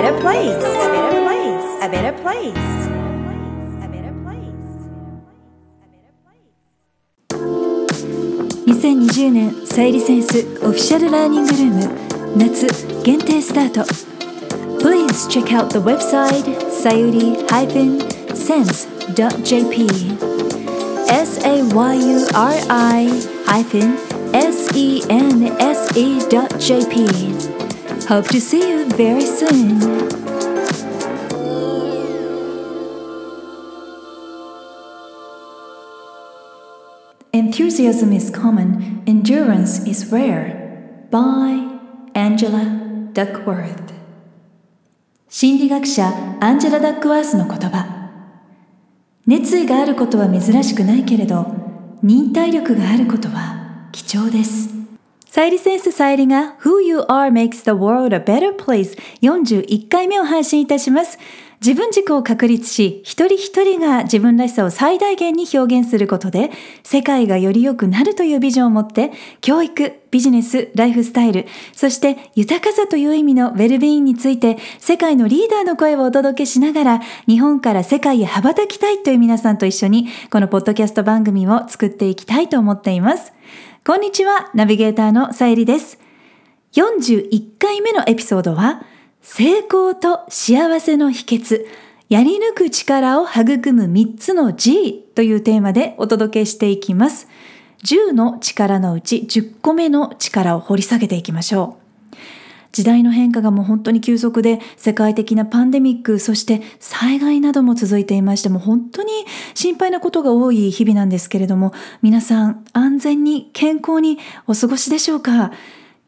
better place. A better place. A better place. A better place. 2020年サイリセンスオフィシャルラーニングルーム夏限定スタート Please check out the website sayuri-sense.jp s-a-y-u-r-i-sense.jp Hope to see you very soon. Enthusiasm is common, endurance is rare. By Angela Duckworth 心理学者アンジェラ・ダックワースの言葉熱意があることは珍しくないけれど忍耐力があることは貴重ですサイリセンスサイリが Who You Are Makes the World a Better Place 41回目を配信いたします自分軸を確立し、一人一人が自分らしさを最大限に表現することで、世界がより良くなるというビジョンを持って、教育、ビジネス、ライフスタイル、そして豊かさという意味のウェルビーインについて、世界のリーダーの声をお届けしながら、日本から世界へ羽ばたきたいという皆さんと一緒に、このポッドキャスト番組を作っていきたいと思っています。こんにちは、ナビゲーターのさゆりです。41回目のエピソードは、成功と幸せの秘訣、やり抜く力を育む3つの G というテーマでお届けしていきます。10の力のうち10個目の力を掘り下げていきましょう。時代の変化がもう本当に急速で世界的なパンデミックそして災害なども続いていましても本当に心配なことが多い日々なんですけれども皆さん安全に健康にお過ごしでしょうか？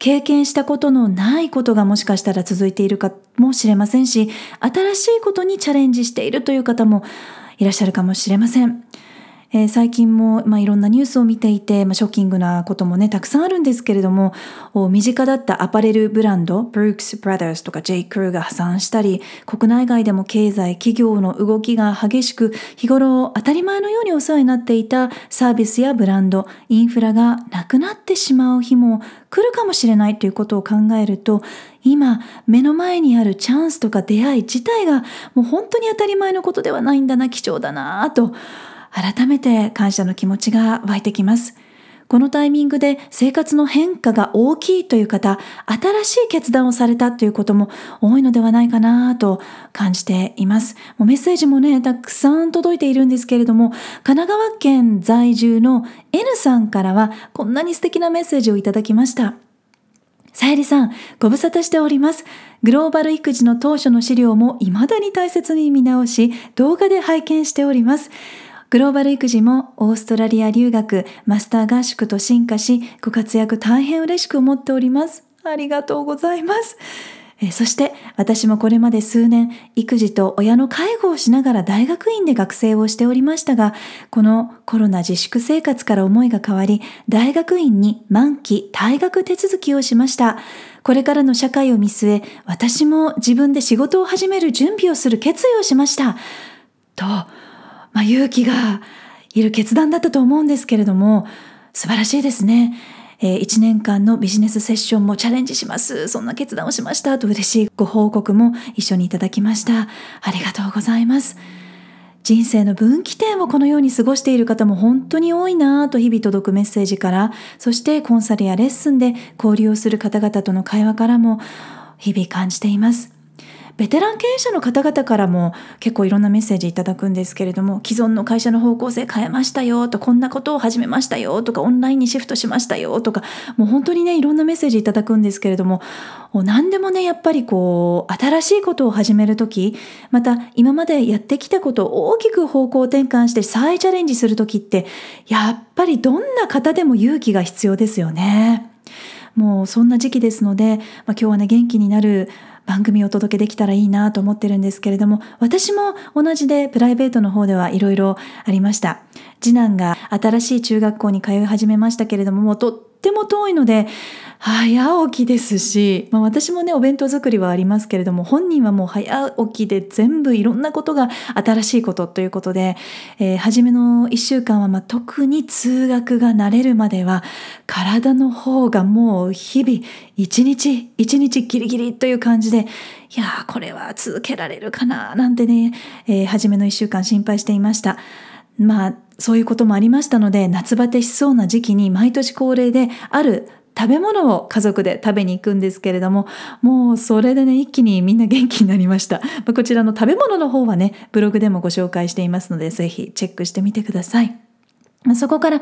経験したことのないことがもしかしたら続いているかもしれませんし、新しいことにチャレンジしているという方もいらっしゃるかもしれません。えー、最近も、まあ、いろんなニュースを見ていて、まあ、ショッキングなこともね、たくさんあるんですけれども、身近だったアパレルブランド、ブルックス・ブラザーズとか J. クルーが破産したり、国内外でも経済、企業の動きが激しく、日頃当たり前のようにお世話になっていたサービスやブランド、インフラがなくなってしまう日も来るかもしれないということを考えると、今目の前にあるチャンスとか出会い自体がもう本当に当たり前のことではないんだな、貴重だなと改めて感謝の気持ちが湧いてきます。このタイミングで生活の変化が大きいという方、新しい決断をされたということも多いのではないかなと感じています。もうメッセージもね、たくさん届いているんですけれども、神奈川県在住の N さんからはこんなに素敵なメッセージをいただきました。さゆりさん、ご無沙汰しております。グローバル育児の当初の資料も未だに大切に見直し、動画で拝見しております。グローバル育児もオーストラリア留学、マスター合宿と進化し、ご活躍大変嬉しく思っております。ありがとうございます。えそして私もこれまで数年育児と親の介護をしながら大学院で学生をしておりましたがこのコロナ自粛生活から思いが変わり大学院に満期退学手続きをしましたこれからの社会を見据え私も自分で仕事を始める準備をする決意をしましたとまあ、勇気がいる決断だったと思うんですけれども素晴らしいですね。えー、1年間のビジネスセッションもチャレンジします。そんな決断をしましたと嬉しいご報告も一緒にいただきました。ありがとうございます。人生の分岐点をこのように過ごしている方も本当に多いなぁと日々届くメッセージから、そしてコンサルやレッスンで交流をする方々との会話からも日々感じています。ベテラン経営者の方々からも結構いろんなメッセージいただくんですけれども既存の会社の方向性変えましたよとこんなことを始めましたよとかオンラインにシフトしましたよとかもう本当にねいろんなメッセージいただくんですけれども何でもねやっぱりこう新しいことを始める時また今までやってきたことを大きく方向転換して再チャレンジする時ってやっぱりどんな方でも勇気が必要ですよね。もうそんな時期ですので、まあ、今日はね元気になる番組をお届けできたらいいなと思ってるんですけれども私も同じでプライベートの方ではいろいろありました。次男が新しい中学校に通い始めましたけれどももうとっても遠いので早起きですし、まあ、私もねお弁当作りはありますけれども本人はもう早起きで全部いろんなことが新しいことということで、えー、初めの1週間はまあ特に通学が慣れるまでは体の方がもう日々一日一日ギリギリという感じでいやーこれは続けられるかななんてね、えー、初めの1週間心配していました。まあそういうこともありましたので夏バテしそうな時期に毎年恒例である食べ物を家族で食べに行くんですけれどももうそれでね一気にみんな元気になりました。まこちらの食べ物の方はねブログでもご紹介していますのでぜひチェックしてみてください。そこから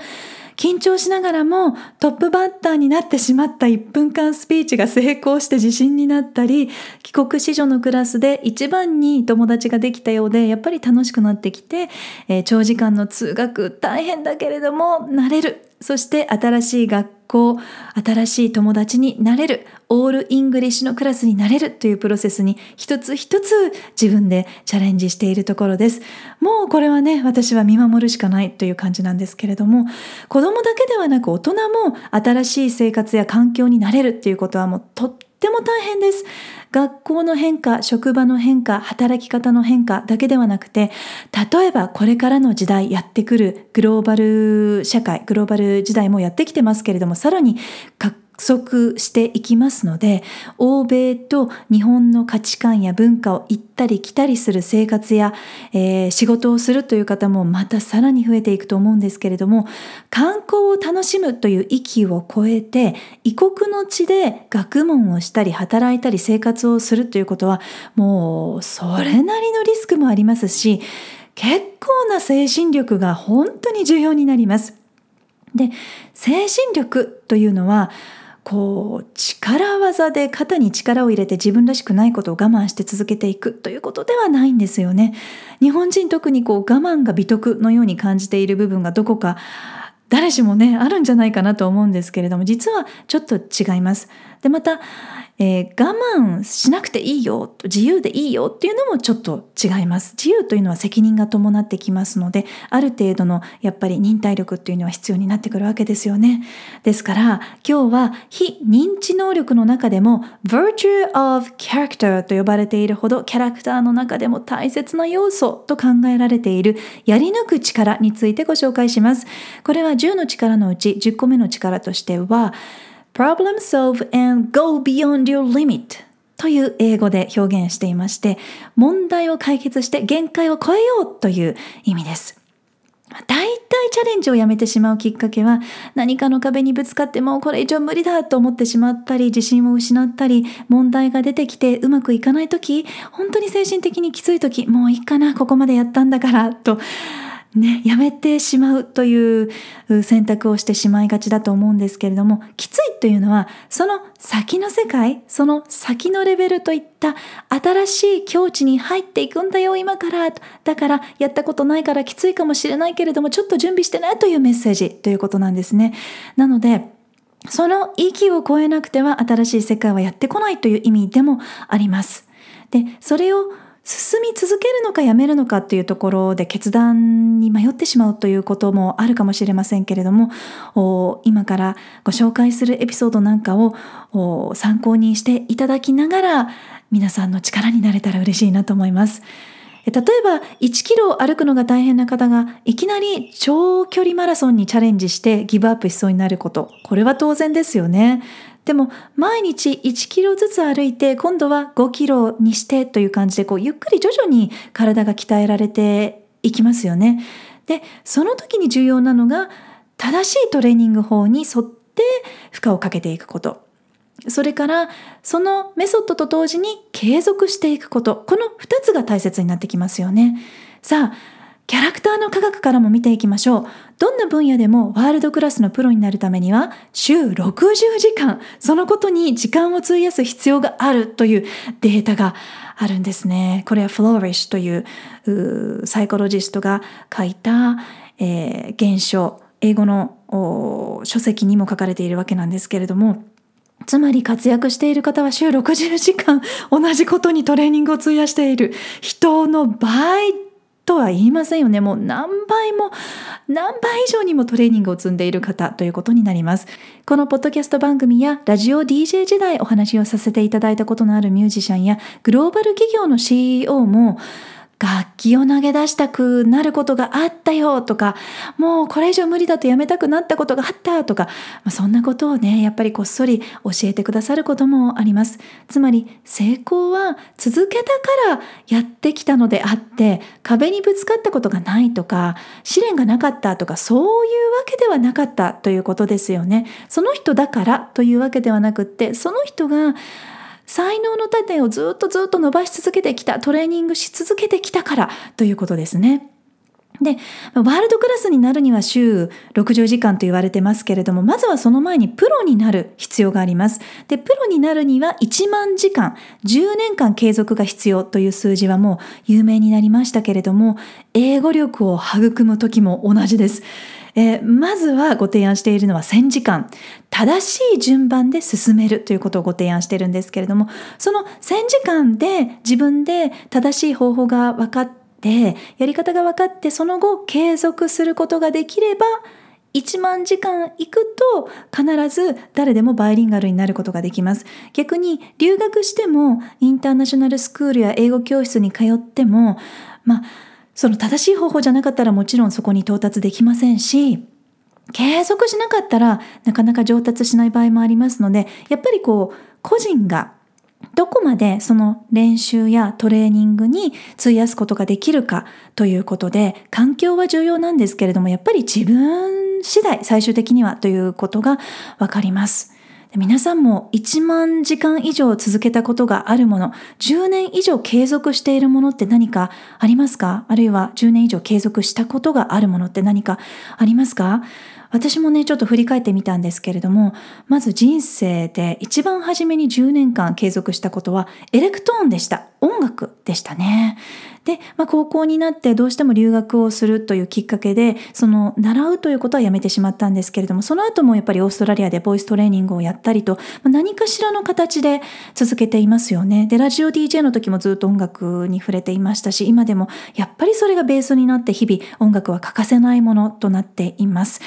緊張しながらもトップバッターになってしまった1分間スピーチが成功して自信になったり帰国子女のクラスで一番に友達ができたようでやっぱり楽しくなってきて、えー、長時間の通学大変だけれども慣れる。そして新しい学校新しい友達に慣れる。 all English のクラスに慣れる。というプロセスに一つ一つ自分でチャレンジしているところです。もうこれはね私は見守るしかないという感じなんですけれども子供だけではなく大人も新しい生活や環境に慣れるっていうことはもうとっても大変です。学校の変化、職場の変化、働き方の変化だけではなくて、例えばこれからの時代やってくるグローバル社会、グローバル時代もやってきてますけれども、さらに足していきますので欧米と日本の価値観や文化を行ったり来たりする生活や、えー、仕事をするという方もまたさらに増えていくと思うんですけれども観光を楽しむという域を超えて異国の地で学問をしたり働いたり生活をするということはもうそれなりのリスクもありますし結構な精神力が本当に重要になります。で精神力というのはこう力技で肩に力を入れて自分らしくないことを我慢して続けていくということではないんですよね。日本人特にこう我慢が美徳のように感じている部分がどこか誰しもねあるんじゃないかなと思うんですけれども実はちょっと違います。でまたえー、我慢しなくていいよ自由でいいよっていうのもちょっと違います。自由というのは責任が伴ってきますのである程度のやっぱり忍耐力っていうのは必要になってくるわけですよね。ですから今日は非認知能力の中でも virtue of character と呼ばれているほどキャラクターの中でも大切な要素と考えられているやり抜く力についてご紹介します。これは10の力のうち10個目の力としては problem solve and go beyond your limit という英語で表現していまして問題を解決して限界を超えようという意味です。大体チャレンジをやめてしまうきっかけは何かの壁にぶつかってもこれ以上無理だと思ってしまったり自信を失ったり問題が出てきてうまくいかない時本当に精神的にきつい時もういいかなここまでやったんだからとね、やめてしまうという選択をしてしまいがちだと思うんですけれども、きついというのは、その先の世界、その先のレベルといった新しい境地に入っていくんだよ、今から。だから、やったことないからきついかもしれないけれども、ちょっと準備してねというメッセージということなんですね。なので、その域を超えなくては新しい世界はやってこないという意味でもあります。で、それを進み続けるのかやめるのかっていうところで決断に迷ってしまうということもあるかもしれませんけれども今からご紹介するエピソードなんかを参考にしていただきながら皆さんの力になれたら嬉しいなと思います。例えば1キロ歩くのが大変な方がいきなり長距離マラソンにチャレンジしてギブアップしそうになることこれは当然ですよね。でも毎日1キロずつ歩いて今度は5キロにしてという感じでこうゆっくり徐々に体が鍛えられていきますよね。でその時に重要なのが正しいトレーニング法に沿って負荷をかけていくこと。それからそのメソッドと同時に継続していくことこの2つが大切になってきますよね。さあキャラクターの科学からも見ていきましょう。どんな分野でもワールドクラスのプロになるためには週60時間、そのことに時間を費やす必要があるというデータがあるんですね。これはフローリッシュというサイコロジストが書いた、えー、現象、英語の書籍にも書かれているわけなんですけれども、つまり活躍している方は週60時間同じことにトレーニングを費やしている人の倍とは言いませんよね。もう何倍も何倍以上にもトレーニングを積んでいる方ということになります。このポッドキャスト番組やラジオ DJ 時代お話をさせていただいたことのあるミュージシャンやグローバル企業の CEO も楽器を投げ出したくなることがあったよとか、もうこれ以上無理だとやめたくなったことがあったとか、まあ、そんなことをね、やっぱりこっそり教えてくださることもあります。つまり成功は続けたからやってきたのであって、壁にぶつかったことがないとか、試練がなかったとか、そういうわけではなかったということですよね。その人だからというわけではなくって、その人が才能の盾をずっとずっと伸ばし続けてきた、トレーニングし続けてきたからということですね。で、ワールドクラスになるには週60時間と言われてますけれども、まずはその前にプロになる必要があります。で、プロになるには1万時間、10年間継続が必要という数字はもう有名になりましたけれども、英語力を育む時も同じです。えー、まずはご提案しているのは1000時間正しい順番で進めるということをご提案しているんですけれどもその1000時間で自分で正しい方法が分かってやり方が分かってその後継続することができれば1万時間行くと必ず誰でもバイリンガルになることができます。逆に留学してもインターナショナルスクールや英語教室に通ってもまあその正しい方法じゃなかったらもちろんそこに到達できませんし、継続しなかったらなかなか上達しない場合もありますので、やっぱりこう、個人がどこまでその練習やトレーニングに費やすことができるかということで、環境は重要なんですけれども、やっぱり自分次第、最終的にはということがわかります。皆さんも1万時間以上続けたことがあるもの、10年以上継続しているものって何かありますか？あるいは10年以上継続したことがあるものって何かありますか？私もね、ちょっと振り返ってみたんですけれども、まず人生で一番初めに10年間継続したことはエレクトーンでした。音楽でしたね。で、まあ、高校になってどうしても留学をするというきっかけで、その習うということはやめてしまったんですけれども、その後もやっぱりオーストラリアでボイストレーニングをやったりと、まあ、何かしらの形で続けていますよね。で、ラジオ DJ の時もずっと音楽に触れていましたし、今でもやっぱりそれがベースになって日々音楽は欠かせないものとなっています。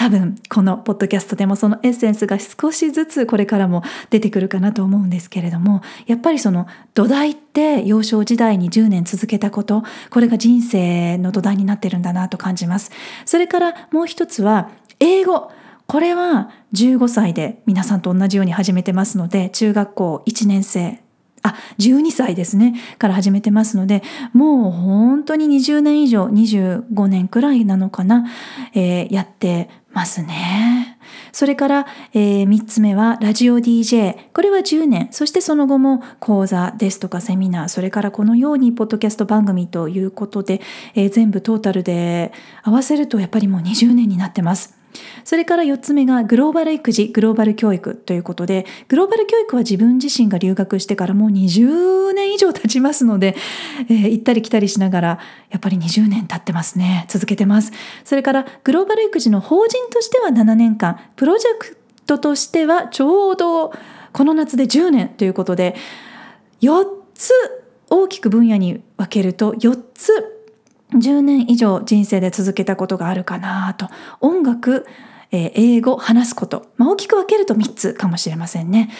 多分このポッドキャストでもそのエッセンスが少しずつこれからも出てくるかなと思うんですけれどもやっぱりその土台って幼少時代に10年続けたことこれが人生の土台になってるんだなと感じます。それからもう一つは英語。これは15歳で皆さんと同じように始めてますので中学校1年生。あ、12歳ですね、から始めてますので、もう本当に20年以上、25年くらいなのかな、えー、やってますね。それから、えー、3つ目はラジオ DJ。これは10年。そしてその後も講座ですとかセミナー、それからこのようにポッドキャスト番組ということで、えー、全部トータルで合わせるとやっぱりもう20年になってます。それから4つ目がグローバル育児、グローバル教育ということで、グローバル教育は自分自身が留学してからもう20年以上経ちますので、えー、行ったり来たりしながら、やっぱり20年経ってますね。続けてます。それからグローバル育児の法人としては7年間、プロジェクトとしてはちょうどこの夏で10年ということで、4つ大きく分野に分けると4つ10年以上人生で続けたことがあるかなと音楽、えー、英語話すこと、まあ、大きく分けると3つかもしれませんね。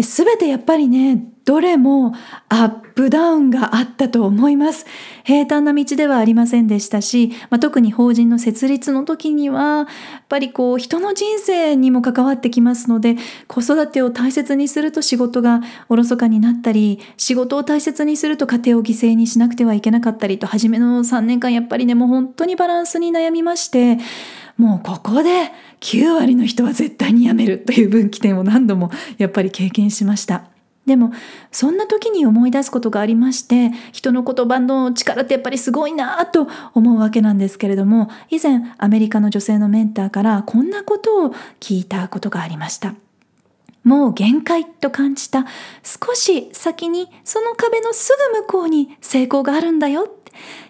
すべてやっぱりねどれもアップダウンがあったと思います。平坦な道ではありませんでしたし、まあ、特に法人の設立の時には、やっぱりこう人の人生にも関わってきますので、子育てを大切にすると仕事がおろそかになったり、仕事を大切にすると家庭を犠牲にしなくてはいけなかったりと、初めの3年間やっぱりね、もう本当にバランスに悩みまして、もうここで9割の人は絶対に辞めるという分岐点を何度もやっぱり経験しました。でもそんな時に思い出すことがありまして人の言葉の力ってやっぱりすごいなと思うわけなんですけれども以前アメリカの女性のメンターからこんなことを聞いたことがありました。もう限界と感じた少し先にその壁のすぐ向こうに成功があるんだよ。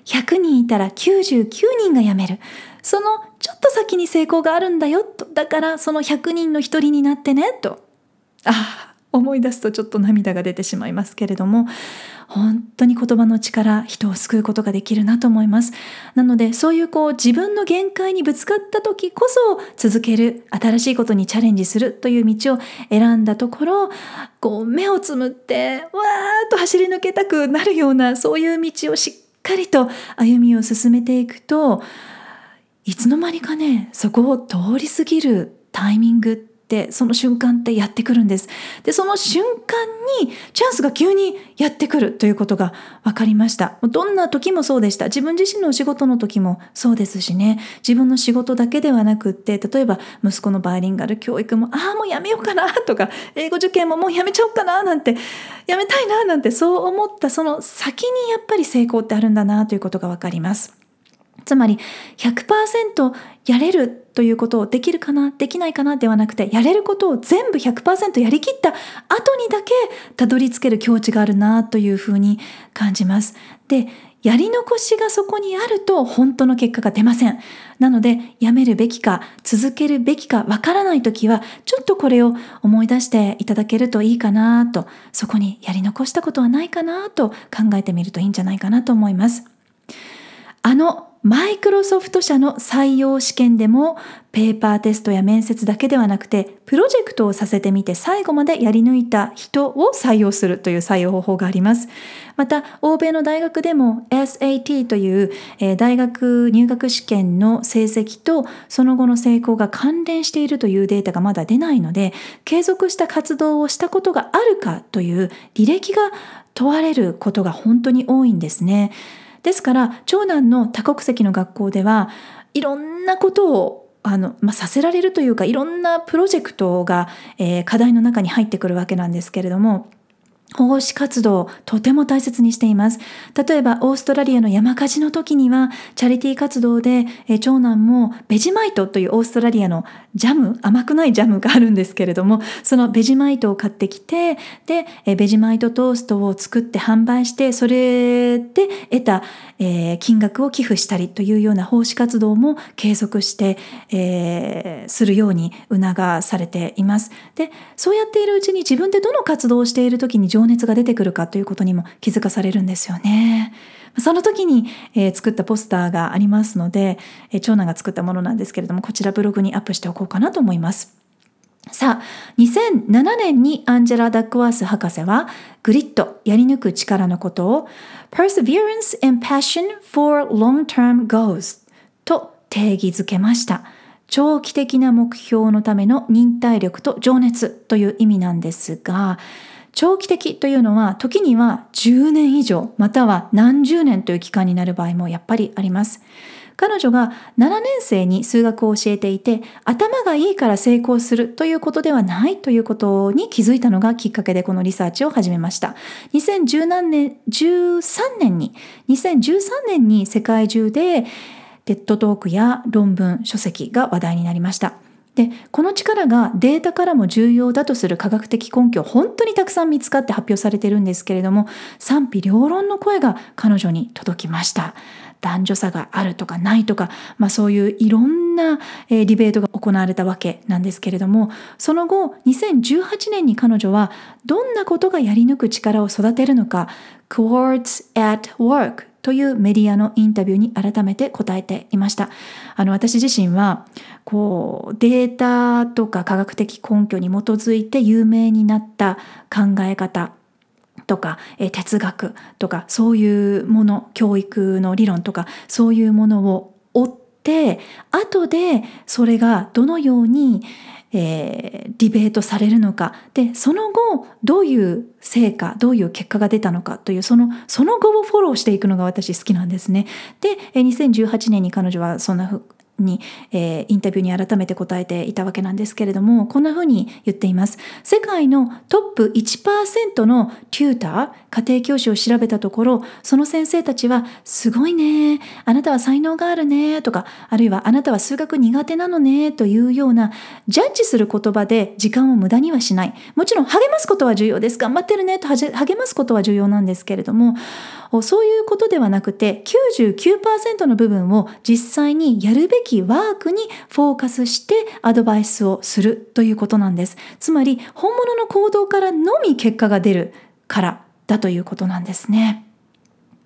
100人いたら99人が辞める。そのちょっと先に成功があるんだよと。だからその100人の一人になってねと。ああ思い出すとちょっと涙が出てしまいますけれども本当に言葉の力人を救うことができるなと思いますなのでそういうこう自分の限界にぶつかった時こそ続ける新しいことにチャレンジするという道を選んだところこう目をつむってわーっと走り抜けたくなるようなそういう道をしっかりと歩みを進めていくといつの間にかねそこを通り過ぎるタイミングってその瞬間ってやってくるんです。でその瞬間にチャンスが急にやってくるということが分かりました。どんな時もそうでした。自分自身のお仕事の時もそうですしね。自分の仕事だけではなくって例えば息子のバイリンガル教育もああもうやめようかなとか英語受験ももうやめちゃおうかななんてやめたいななんてそう思ったその先にやっぱり成功ってあるんだなということが分かります。つまり100%やれるということをできるかなできないかなではなくてやれることを全部100%やりきった後にだけたどり着ける境地があるなというふうに感じます。でやり残しがそこにあると本当の結果が出ません。なので、やめるべきか、続けるべきかわからないときは、ちょっとこれを思い出していただけるといいかなと、そこにやり残したことはないかなと考えてみるといいんじゃないかなと思います。あのマイクロソフト社の採用試験でもペーパーテストや面接だけではなくてプロジェクトをさせてみて最後までやり抜いた人を採用するという採用方法があります。また欧米の大学でも SAT という、え大学入学試験の成績とその後の成功が関連しているというデータがまだ出ないので継続した活動をしたことがあるかという履歴が問われることが本当に多いんですね。ですから長男の多国籍の学校ではいろんなことをあの、まあ、させられるというかいろんなプロジェクトが、えー、課題の中に入ってくるわけなんですけれども奉仕活動をとても大切にしています。例えば、オーストラリアの山火事の時には、チャリティー活動で、え長男もベジマイトというオーストラリアのジャム、甘くないジャムがあるんですけれども、そのベジマイトを買ってきて、で、えベジマイトトーストを作って販売して、それで得た、えー、金額を寄付したりというような奉仕活動も継続して、えー、するように促されています。で、そうやっているうちに自分でどの活動をしている時に情熱が出てくるかということにも気づかされるんですよね。その時に、えー、作ったポスターがありますので、えー、長男が作ったものなんですけれども、こちらブログにアップしておこうかなと思います。さあ、2007年にアンジェラ・ダックワース博士は、グリッド、やり抜く力のことを、Perseverance and Passion for Long-Term Goals と定義づけました。長期的な目標のための忍耐力と情熱という意味なんですが、長期的というのは時には10年以上または何十年という期間になる場合もやっぱりあります。彼女が7年生に数学を教えていて頭がいいから成功するということではないということに気づいたのがきっかけでこのリサーチを始めました。2017年、13年に、2013年に世界中で TEDトークや論文、書籍が話題になりました。でこの力がデータからも重要だとする科学的根拠本当にたくさん見つかって発表されてるんですけれども賛否両論の声が彼女に届きました。男女差があるとかないとか、まあ、そういういろんな、ディベートが行われたわけなんですけれどもその後2018年に彼女はどんなことがやり抜く力を育てるのか Quartz at Work というメディアのインタビューに改めて答えていました。あの私自身はこうデータとか科学的根拠に基づいて有名になった考え方とか哲学とかそういうもの教育の理論とかそういうものを追って後でそれがどのようにえー、ディベートされるのかでその後どういう成果どういう結果が出たのかというそのその後をフォローしていくのが私好きなんですね。で2018年に彼女はそんなに、えー、インタビューに改めて答えていたわけなんですけれどもこんなふうに言っています。世界のトップ1%のテューター家庭教師を調べたところその先生たちはすごいねあなたは才能があるねとかあるいはあなたは数学苦手なのねというようなジャッジする言葉で時間を無駄にはしない。もちろん励ますことは重要です。頑張ってるねと励ますことは重要なんですけれどもそういうことではなくて99%の部分を実際にやるべきワークにフォーカスしてアドバイスをするということなんです。つまり本物の行動からのみ結果が出るからだということなんですね。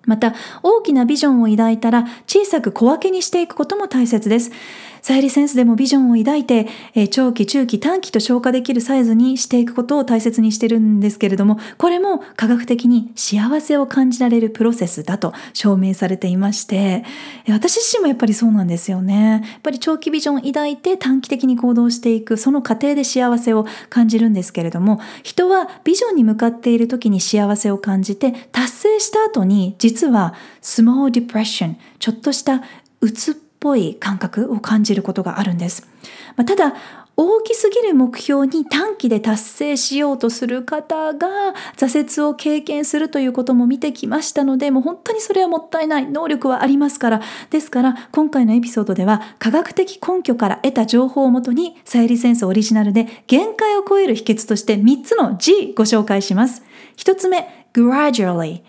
また大きなビジョンを抱いたら小さく小分けにしていくことも大切です。サイリセンスでもビジョンを抱いて、え長期、中期、短期と消化できるサイズにしていくことを大切にしてるんですけれども、これも科学的に幸せを感じられるプロセスだと証明されていまして、私自身もやっぱりそうなんですよね。やっぱり長期ビジョンを抱いて短期的に行動していく、その過程で幸せを感じるんですけれども、人はビジョンに向かっている時に幸せを感じて、達成した後に実はスモールディプレッション、ちょっとしたうつっぽい感覚を感じることがあるんです。まあ、ただ大きすぎる目標に短期で達成しようとする方が挫折を経験するということも見てきましたのでもう本当にそれはもったいない能力はありますからですから今回のエピソードでは科学的根拠から得た情報をもとにサイリセンスオリジナルで限界を超える秘訣として3つの G ご紹介します1つ目 gradually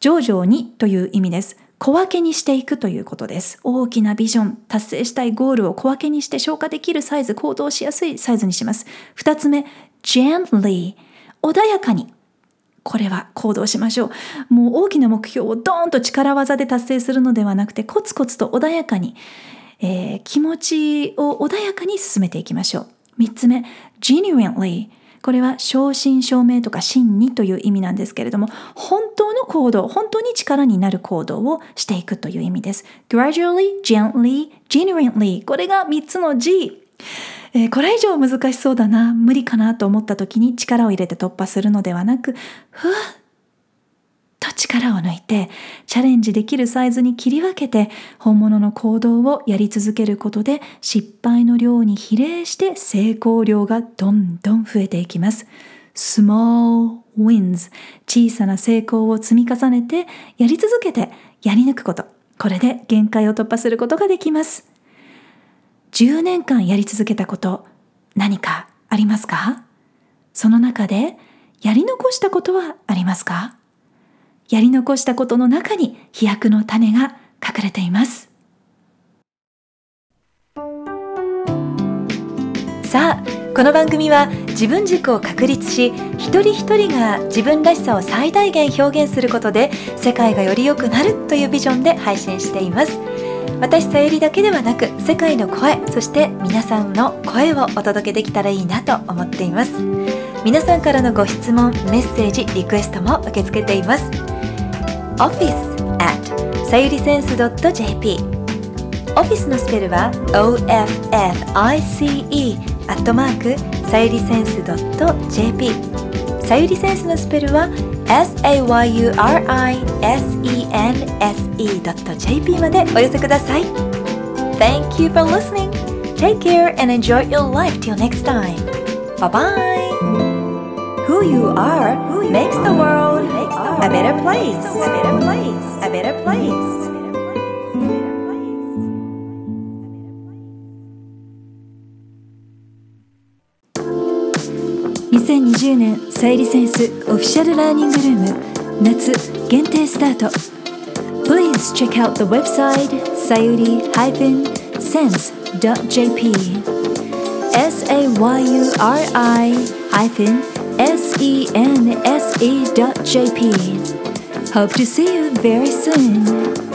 徐々にという意味です小分けにしていくということです。大きなビジョン、達成したいゴールを小分けにして消化できるサイズ、行動しやすいサイズにします。二つ目、gently、穏やかに。これは行動しましょう。もう大きな目標をドーンと力技で達成するのではなくて、コツコツと穏やかに、えー、気持ちを穏やかに進めていきましょう。三つ目、genuinely。これは正真正銘とか真にという意味なんですけれども、本当の行動、本当に力になる行動をしていくという意味です。gradually, gently, genuinely これが3つの G。えー、これ以上難しそうだな、無理かなと思った時に力を入れて突破するのではなく、ふわっ力を抜いてチャレンジできるサイズに切り分けて本物の行動をやり続けることで失敗の量に比例して成功量がどんどん増えていきます。small wins 小さな成功を積み重ねてやり続けてやり抜くこと。これで限界を突破することができます。10年間やり続けたこと何かありますか？その中でやり残したことはありますか？やり残したことの中に飛躍の種が隠れています。さあこの番組は自分軸を確立し一人一人が自分らしさを最大限表現することで世界がより良くなるというビジョンで配信しています。私さゆりだけではなく世界の声そして皆さんの声をお届けできたらいいなと思っています。皆さんからのご質問メッセージリクエストも受け付けています。Office at さゆりセンス .jp オフィスのスペルは OFFICE アットマークさゆりセンス .jp さゆりセンスのスペルは sayurisense.jp までお寄せください Thank you for listening Take care and enjoy your life till next time Bye bye Who you are makes the world a better place. A better place. A better place. 2020年サイリセンスオフィシャルラーニングルーム夏限定スタート Please check out the website sayuri-sense.jp S-A-Y-U-R-I- sense.jp. Hope to see you very soon.